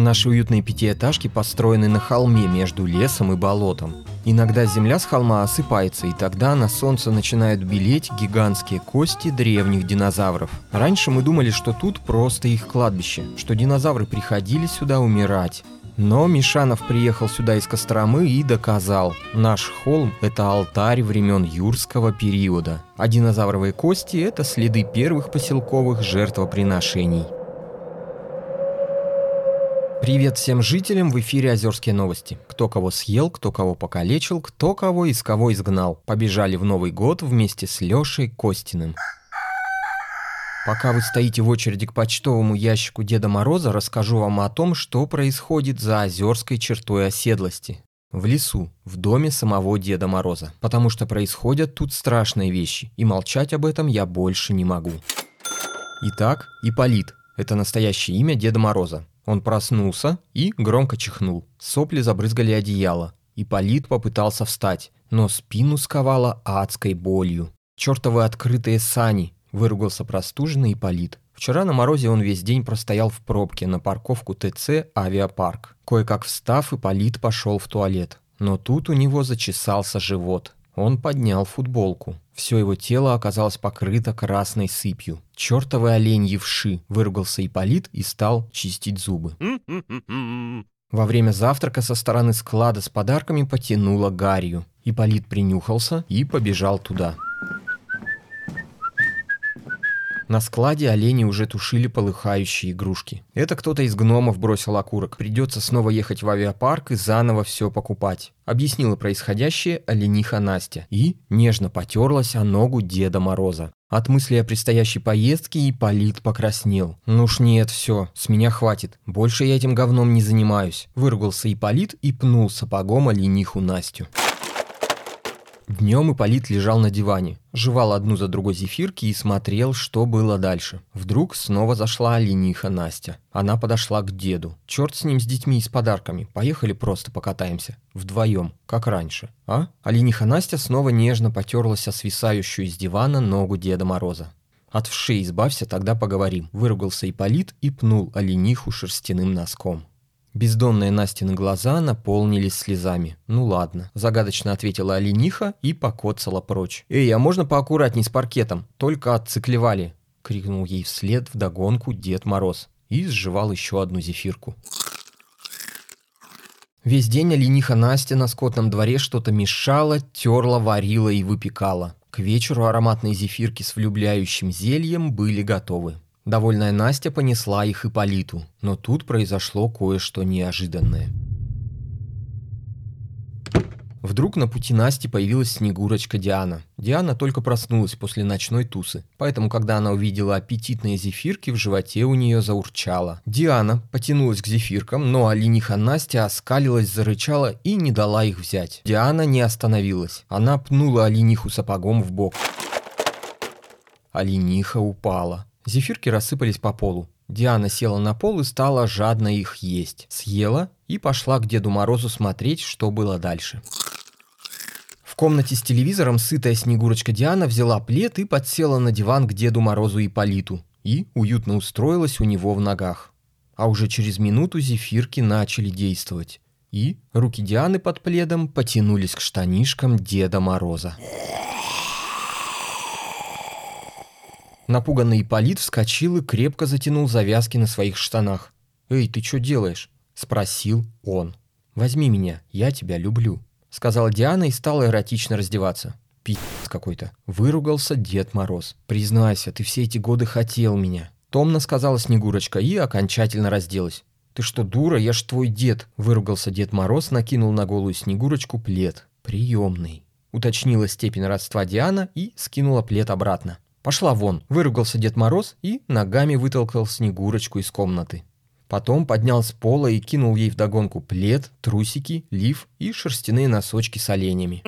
Наши уютные пятиэтажки построены на холме между лесом и болотом. Иногда земля с холма осыпается, и тогда на солнце начинают белеть гигантские кости древних динозавров. Раньше мы думали, что тут просто их кладбище, что динозавры приходили сюда умирать. Но Мишанов приехал сюда из Костромы и доказал, наш холм – это алтарь времен юрского периода, а динозавровые кости – это следы первых поселковых жертвоприношений. Привет всем жителям, в эфире Озерские новости. Кто кого съел, кто кого покалечил, кто кого из кого изгнал. Побежали в Новый год вместе с Лешей Костиным. Пока вы стоите в очереди к почтовому ящику Деда Мороза, расскажу вам о том, что происходит за озерской чертой оседлости. В лесу, в доме самого Деда Мороза. Потому что происходят тут страшные вещи, и молчать об этом я больше не могу. Итак, Иполит – это настоящее имя Деда Мороза. Он проснулся и громко чихнул. Сопли забрызгали одеяло. И Полит попытался встать, но спину сковало адской болью. «Чёртовы открытые сани!» – выругался простуженный Ипполит. Вчера на морозе он весь день простоял в пробке на парковку ТЦ «Авиапарк». Кое-как встав, Ипполит пошел в туалет. Но тут у него зачесался живот. Он поднял футболку. Все его тело оказалось покрыто красной сыпью. «Чертовы оленьи вши!» – выругался Ипполит и стал чистить зубы. Во время завтрака со стороны склада с подарками потянуло гарью. Ипполит принюхался и побежал туда. На складе олени уже тушили полыхающие игрушки. Это кто-то из гномов бросил окурок. Придется снова ехать в авиапарк и заново все покупать. Объяснила происходящее олениха Настя. И нежно потерлась о ногу Деда Мороза. От мысли о предстоящей поездке Ипполит покраснел. «Ну уж нет, все, с меня хватит. Больше я этим говном не занимаюсь», – выругался Ипполит и пнул сапогом олениху Настю. Днем Ипполит лежал на диване, жевал одну за другой зефирки и смотрел, что было дальше. Вдруг снова зашла олениха Настя. Она подошла к деду. Черт с ним, с детьми и с подарками. Поехали просто покатаемся. Вдвоем, как раньше. А? Олениха Настя снова нежно потерлась о свисающую из дивана ногу Деда Мороза. «От вшей избавься, тогда поговорим», – выругался Ипполит и пнул олениху шерстяным носком. Бездонные Настины глаза наполнились слезами. «Ну ладно», – загадочно ответила олениха и покоцала прочь. «Эй, а можно поаккуратней с паркетом? Только отциклевали!» – крикнул ей вслед вдогонку Дед Мороз и сживал еще одну зефирку. Весь день олениха Настя на скотном дворе что-то мешала, терла, варила и выпекала. К вечеру ароматные зефирки с влюбляющим зельем были готовы. Довольная Настя понесла их Ипполиту, но тут произошло кое-что неожиданное. Вдруг на пути Насти появилась Снегурочка Диана. Диана только проснулась после ночной тусы, поэтому, когда она увидела аппетитные зефирки, в животе у нее заурчало. Диана потянулась к зефиркам, но олениха Настя оскалилась, зарычала и не дала их взять. Диана не остановилась. Она пнула олениху сапогом в бок. Олениха упала. Зефирки рассыпались по полу. Диана села на пол и стала жадно их есть. Съела и пошла к Деду Морозу смотреть, что было дальше. В комнате с телевизором сытая Снегурочка Диана взяла плед и подсела на диван к Деду Морозу и Политу. И уютно устроилась у него в ногах. А уже через минуту зефирки начали действовать. И руки Дианы под пледом потянулись к штанишкам Деда Мороза. Напуганный Ипполит вскочил и крепко затянул завязки на своих штанах. «Эй, ты что делаешь?» – спросил он. «Возьми меня, я тебя люблю», – сказала Диана и стала эротично раздеваться. «Пи***ц какой-то», – выругался Дед Мороз. «Признайся, ты все эти годы хотел меня», – томно сказала Снегурочка и окончательно разделась. «Ты что, дура? Я ж твой дед!» – выругался Дед Мороз, накинул на голую Снегурочку плед. «Приемный», – уточнила степень родства Диана и скинула плед обратно. «Пошла вон!» – выругался Дед Мороз и ногами вытолкал Снегурочку из комнаты. Потом поднял с пола и кинул ей вдогонку плед, трусики, лиф и шерстяные носочки с оленями.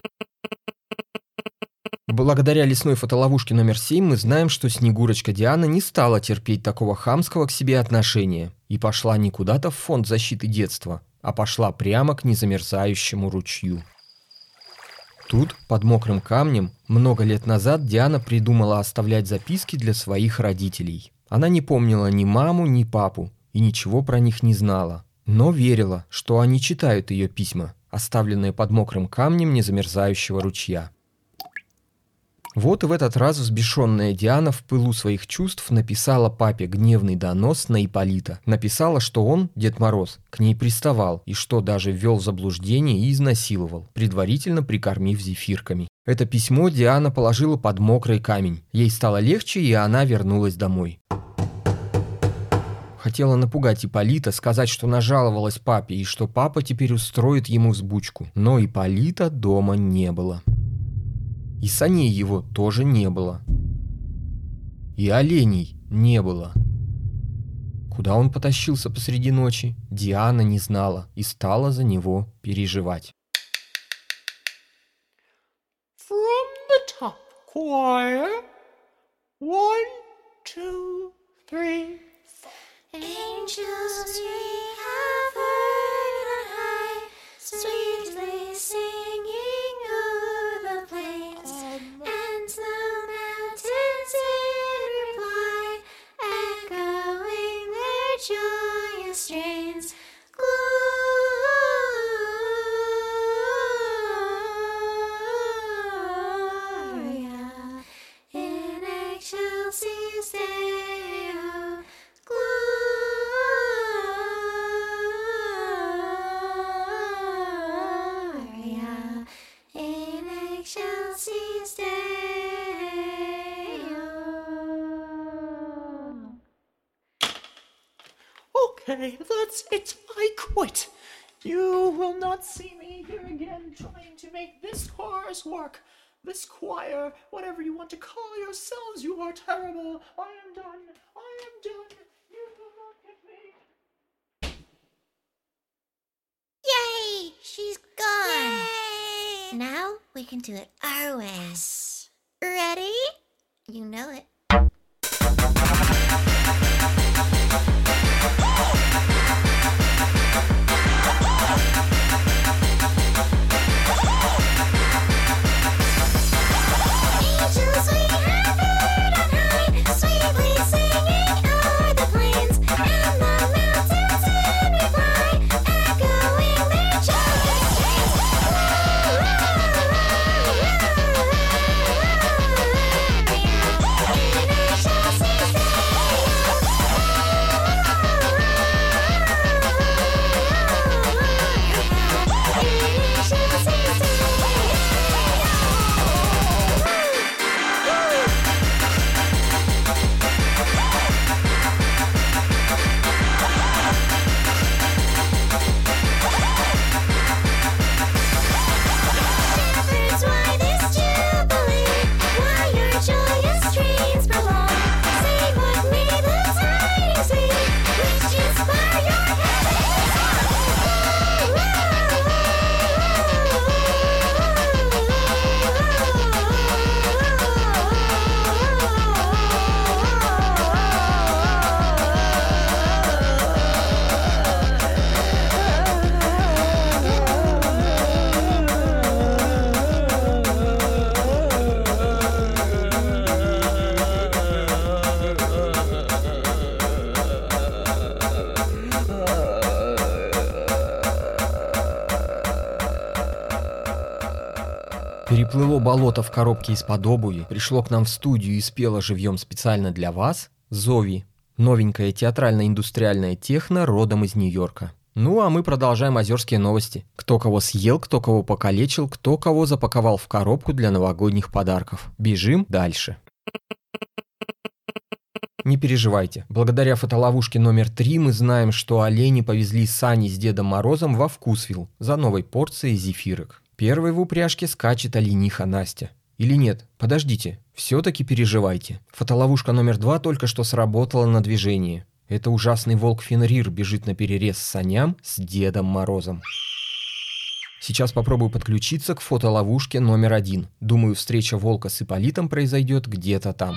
Благодаря лесной фотоловушке номер 7 мы знаем, что Снегурочка Диана не стала терпеть такого хамского к себе отношения и пошла не куда-то в фонд защиты детства, а пошла прямо к незамерзающему ручью. Тут, под мокрым камнем, много лет назад Диана придумала оставлять записки для своих родителей. Она не помнила ни маму, ни папу и ничего про них не знала, но верила, что они читают ее письма, оставленные под мокрым камнем незамерзающего ручья. Вот и в этот раз взбешенная Диана в пылу своих чувств написала папе гневный донос на Иполита. Написала, что он, Дед Мороз, к ней приставал и что даже ввел в заблуждение и изнасиловал, предварительно прикормив зефирками. Это письмо Диана положила под мокрый камень. Ей стало легче, и она вернулась домой. Хотела напугать Иполита, сказать, что нажаловалась папе и что папа теперь устроит ему взбучку. Но Иполита дома не было. И саней его тоже не было. И оленей не было. Куда он потащился посреди ночи, Диана не знала и стала за него переживать. From the top choir, one, two, three, four. Angels we have heard on high, sweetly singing That's it. I quit. You will not see me here again trying to make this chorus work. This choir, whatever you want to call yourselves, you are terrible. I am done. I am done. You will not get me. Yay! She's gone. Yay! Now we can do it our way. Ready? You know it. Переплыло болото в коробке из-под обуви, пришло к нам в студию и спело живьем специально для вас Зови, новенькая театрально-индустриальная техно родом из Нью-Йорка. Ну а мы продолжаем озерские новости. Кто кого съел, кто кого покалечил, кто кого запаковал в коробку для новогодних подарков. Бежим дальше. Не переживайте. Благодаря фотоловушке номер три мы знаем, что олени повезли сани с Дедом Морозом во Вкусвилл за новой порцией зефирок. Первой в упряжке скачет олениха Настя. Или нет? Подождите. Все-таки переживайте. Фотоловушка номер два только что сработала на движение. Это ужасный волк Фенрир бежит на перерез саням с Дедом Морозом. Сейчас попробую подключиться к фотоловушке номер один. Думаю, встреча волка с Иполитом произойдет где-то там.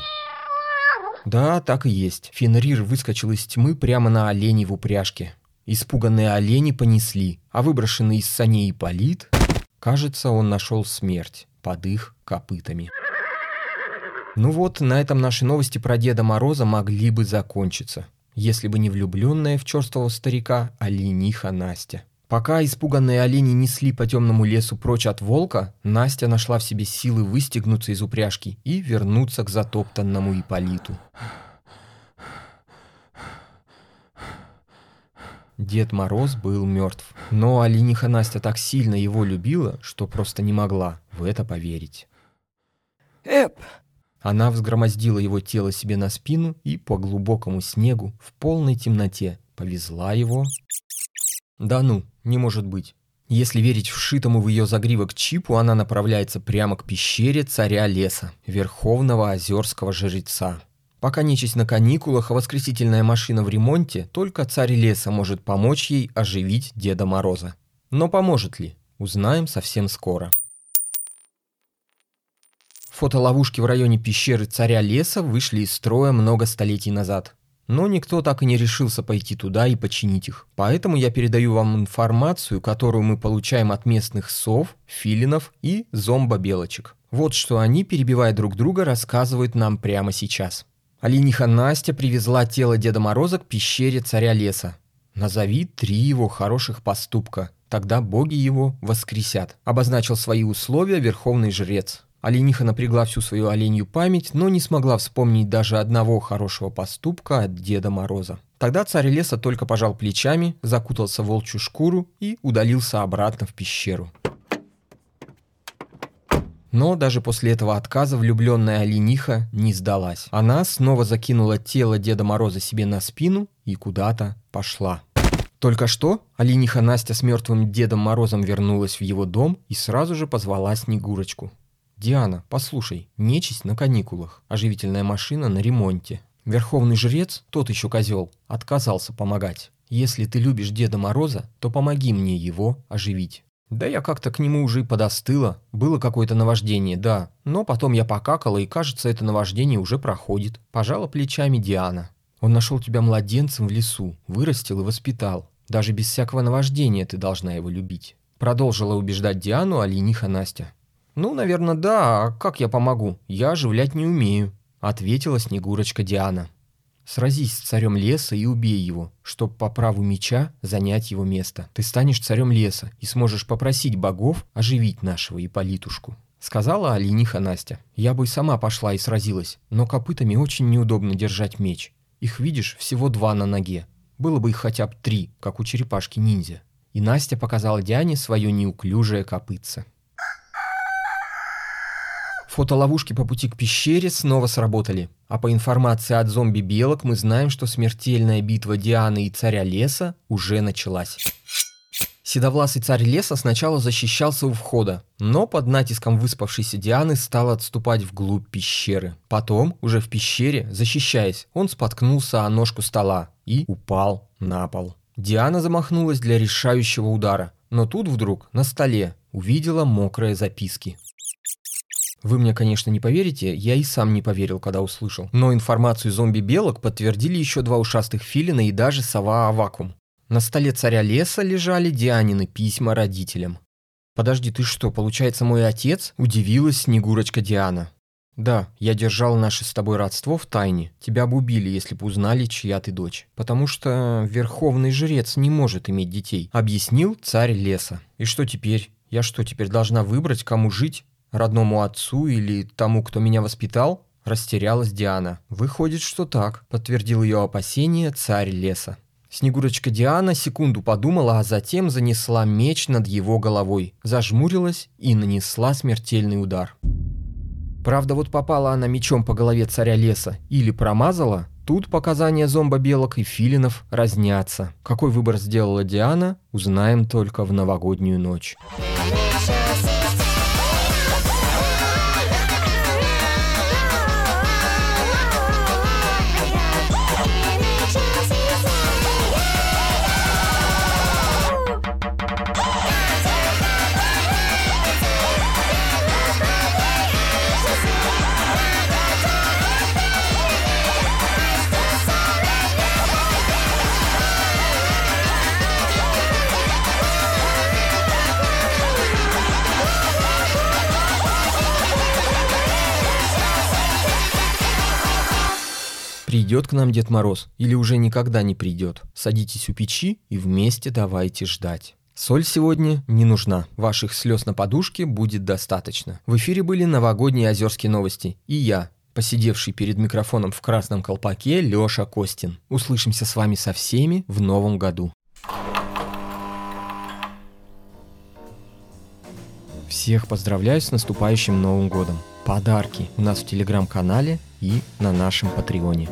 Да, так и есть. Фенрир выскочил из тьмы прямо на оленей в упряжке. Испуганные олени понесли, а выброшенный из саней Ипполит, кажется, он нашел смерть под их копытами. Ну вот, на этом наши новости про Деда Мороза могли бы закончиться, если бы не влюбленная в черствого старика олениха Настя. Пока испуганные олени несли по темному лесу прочь от волка, Настя нашла в себе силы выстегнуться из упряжки и вернуться к затоптанному Иполиту. Дед Мороз был мертв, но олениха Настя так сильно его любила, что просто не могла в это поверить. Эп, Она взгромоздила его тело себе на спину и по глубокому снегу в полной темноте повезла его... Да ну, не может быть. Если верить вшитому в ее загривок чипу, она направляется прямо к пещере царя леса, верховного озерского жреца. Пока нечисть на каникулах, а воскресительная машина в ремонте, только царь леса может помочь ей оживить Деда Мороза. Но поможет ли? Узнаем совсем скоро. Фотоловушки в районе пещеры царя леса вышли из строя много столетий назад. Но никто так и не решился пойти туда и починить их. Поэтому я передаю вам информацию, которую мы получаем от местных сов, филинов и зомбобелочек. Вот что они, перебивая друг друга, рассказывают нам прямо сейчас. Олениха Настя привезла тело Деда Мороза к пещере царя леса. Назови три его хороших поступка, тогда боги его воскресят. Обозначил свои условия верховный жрец. Олениха напрягла всю свою оленью память, но не смогла вспомнить даже одного хорошего поступка от Деда Мороза. Тогда царь леса только пожал плечами, закутался в волчью шкуру и удалился обратно в пещеру. Но даже после этого отказа влюбленная олениха не сдалась. Она снова закинула тело Деда Мороза себе на спину и куда-то пошла. Только что олениха Настя с мертвым Дедом Морозом вернулась в его дом и сразу же позвала Снегурочку. «Диана, послушай, нечисть на каникулах, оживительная машина на ремонте. Верховный жрец, тот еще козел, отказался помогать. Если ты любишь Деда Мороза, то помоги мне его оживить». Да я как-то к нему уже и подостыла. Было какое-то наваждение, да. Но потом я покакала, и кажется, это наваждение уже проходит. Пожала плечами Диана. Он нашел тебя младенцем в лесу, вырастил и воспитал. Даже без всякого наваждения ты должна его любить. Продолжила убеждать Диану олениха Настя. «Ну, наверное, да. А как я помогу? Я оживлять не умею», — ответила Снегурочка Диана. «Сразись с царем леса и убей его, чтоб по праву меча занять его место. Ты станешь царем леса и сможешь попросить богов оживить нашего Иполитушку», — сказала олениха Настя. «Я бы сама пошла и сразилась, но копытами очень неудобно держать меч. Их, видишь, всего два на ноге. Было бы их хотя бы три, как у черепашки-ниндзя». И Настя показала Диане свое неуклюжее копытце. Фотоловушки по пути к пещере снова сработали. А по информации от зомби-белок мы знаем, что смертельная битва Дианы и царя леса уже началась. Седовласый царь леса сначала защищался у входа, но под натиском выспавшейся Дианы стал отступать вглубь пещеры. Потом, уже в пещере, защищаясь, он споткнулся о ножку стола и упал на пол. Диана замахнулась для решающего удара, но тут вдруг на столе увидела мокрые записки. Вы мне, конечно, не поверите, я и сам не поверил, когда услышал. Но информацию зомби-белок подтвердили еще два ушастых филина и даже сова Авакум. На столе царя леса лежали Дианины письма родителям. «Подожди, ты что, получается мой отец?» – удивилась Снегурочка Диана. «Да, я держал наше с тобой родство в тайне. Тебя бы убили, если бы узнали, чья ты дочь. Потому что верховный жрец не может иметь детей», – объяснил царь леса. «И что теперь? Я что, теперь должна выбрать, кому жить? Родному отцу или тому, кто меня воспитал?» Растерялась Диана. «Выходит, что так», – подтвердил ее опасение царь леса. Снегурочка Диана секунду подумала, а затем занесла меч над его головой, зажмурилась и нанесла смертельный удар. Правда, вот попала она мечом по голове царя леса или промазала, тут показания зомбо-белок и филинов разнятся. Какой выбор сделала Диана, узнаем только в новогоднюю ночь. Придет к нам Дед Мороз или уже никогда не придет. Садитесь у печи и вместе давайте ждать. Соль сегодня не нужна. Ваших слез на подушке будет достаточно. В эфире были новогодние озерские новости. И я, посидевший перед микрофоном в красном колпаке, Лёша Костин. Услышимся с вами со всеми в новом году. Всех поздравляю с наступающим Новым годом. Подарки у нас в телеграм-канале и на нашем Патреоне.